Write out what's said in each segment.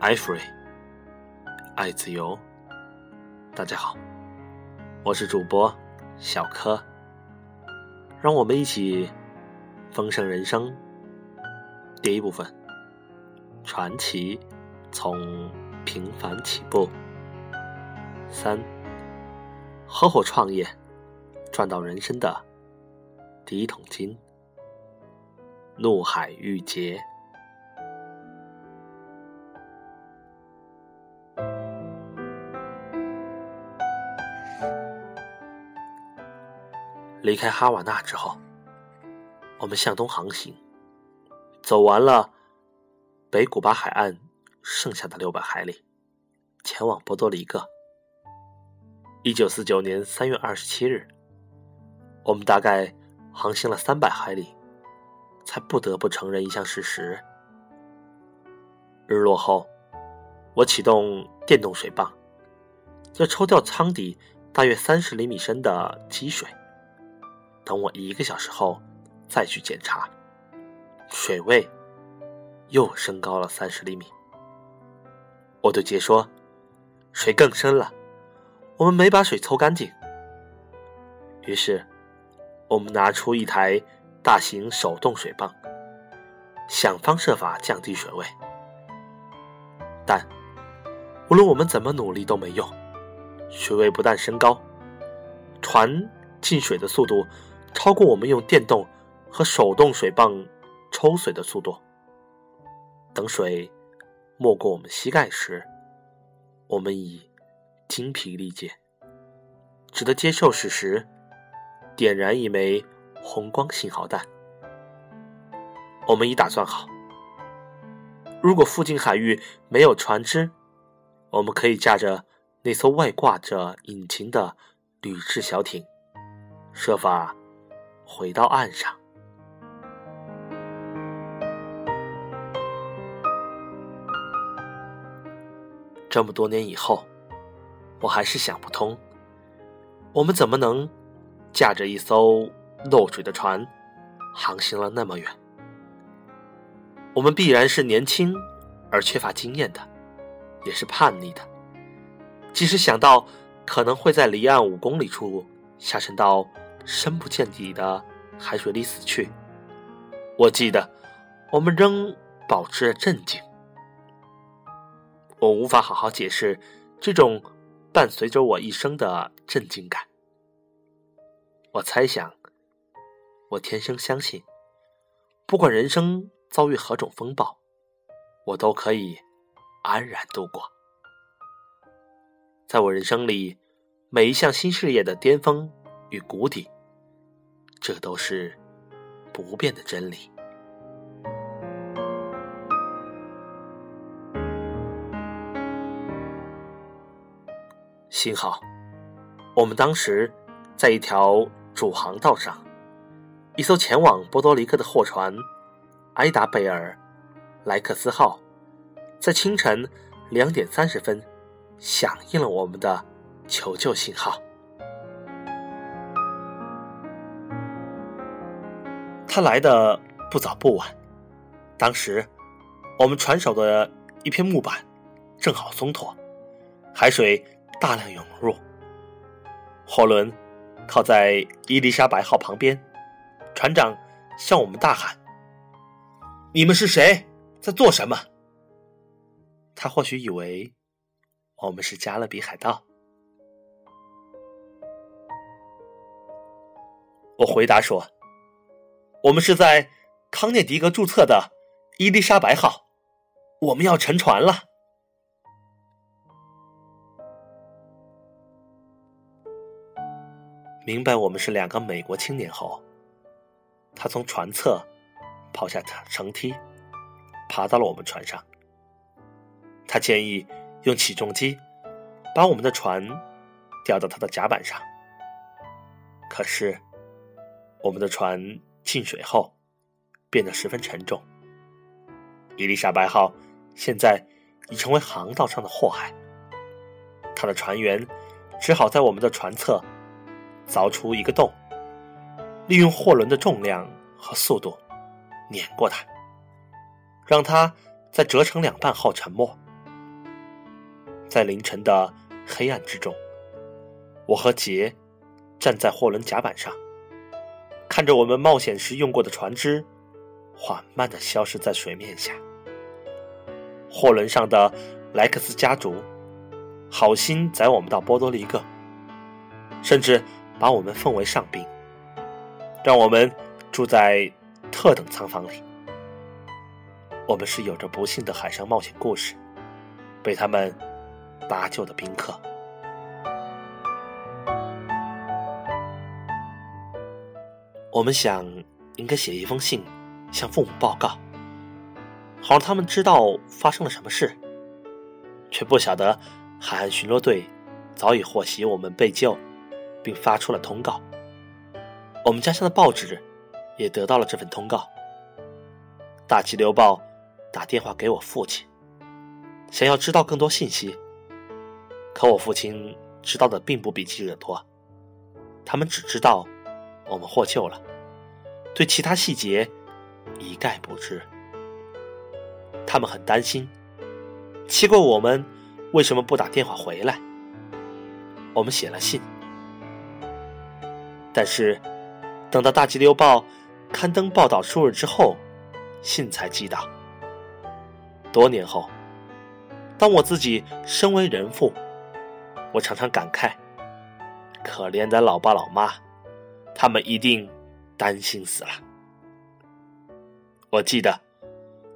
爱 free，爱自由。大家好，我是主播小柯，让我们一起丰盛人生。第一部分，传奇从平凡起步。三，合伙创业，赚到人生的第一桶金。怒海欲劫。离开哈瓦那之后，我们向东航行，走完了北古巴海岸剩下的六百海里，前往波多黎各。一九四九年三月二十七日，我们大概航行了三百海里，才不得不承认一项事实：日落后，我启动电动水泵，要抽掉舱底大约三十厘米深的积水。等我一个小时后再去检查，水位又升高了三十厘米。我对杰说：“水更深了，我们没把水抽干净。”于是，我们拿出一台大型手动水泵，想方设法降低水位。但无论我们怎么努力都没用，水位不但升高，船进水的速度。超过我们用电动和手动水泵抽水的速度。等水没过我们膝盖时，我们已精疲力竭，只得接受事实，点燃一枚红光信号弹。我们已打算好，如果附近海域没有船只，我们可以驾着那艘外挂着引擎的铝制小艇，设法。回到岸上，这么多年以后，我还是想不通，我们怎么能驾着一艘漏水的船航行了那么远？我们必然是年轻而缺乏经验的，也是叛逆的。即使想到可能会在离岸五公里处下沉到。深不见底的海水里死去。我记得，我们仍保持着镇静。我无法好好解释这种伴随着我一生的震惊感。我猜想，我天生相信，不管人生遭遇何种风暴，我都可以安然度过。在我人生里，每一项新事业的巅峰与谷底。这都是不变的真理。幸好，我们当时在一条主航道上，一艘前往波多黎各的货船“埃达贝尔莱克斯号”在清晨两点三十分响应了我们的求救信号。他来的不早不晚，当时我们船首的一片木板正好松脱，海水大量涌入。货轮靠在伊丽莎白号旁边，船长向我们大喊：“你们是谁？在做什么？”他或许以为我们是加勒比海盗。我回答说。我们是在康涅狄格注册的伊丽莎白号，我们要沉船了。明白我们是两个美国青年后，他从船侧跑下绳梯，爬到了我们船上。他建议用起重机把我们的船吊到他的甲板上，可是我们的船。进水后，变得十分沉重。伊丽莎白号现在已成为航道上的祸害。他的船员只好在我们的船侧凿出一个洞，利用货轮的重量和速度碾过它，让它在折成两半后沉没。在凌晨的黑暗之中，我和杰站在货轮甲板上，看着我们冒险时用过的船只缓慢的消失在水面下。货轮上的莱克斯家族好心载我们到波多黎各，甚至把我们奉为上宾，让我们住在特等舱房里。我们是有着不幸的海上冒险故事，被他们搭救的宾客。我们想应该写一封信，向父母报告，好让他们知道发生了什么事，却不晓得海岸巡逻队早已获悉我们被救，并发出了通告。我们家乡的报纸也得到了这份通告，《大气流报》打电话给我父亲，想要知道更多信息，可我父亲知道的并不比记者多，他们只知道。我们获救了，对其他细节一概不知。他们很担心，奇怪我们为什么不打电话回来。我们写了信，但是等到《大吉流报》刊登报道数日之后，信才寄到。多年后，当我自己身为人父，我常常感慨：可怜的老爸老妈。他们一定担心死了。我记得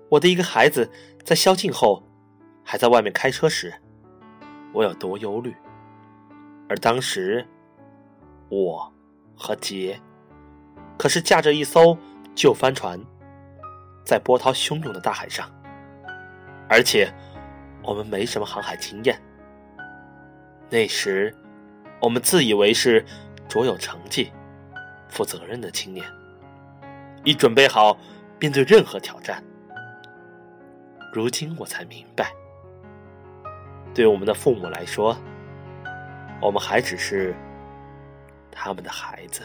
我的一个孩子在宵禁后还在外面开车时，我有多忧虑。而当时我和杰可是驾着一艘旧帆船，在波涛汹涌的大海上，而且我们没什么航海经验。那时我们自以为是卓有成绩。负责任的青年，已准备好面对任何挑战。如今我才明白，对我们的父母来说，我们还只是他们的孩子。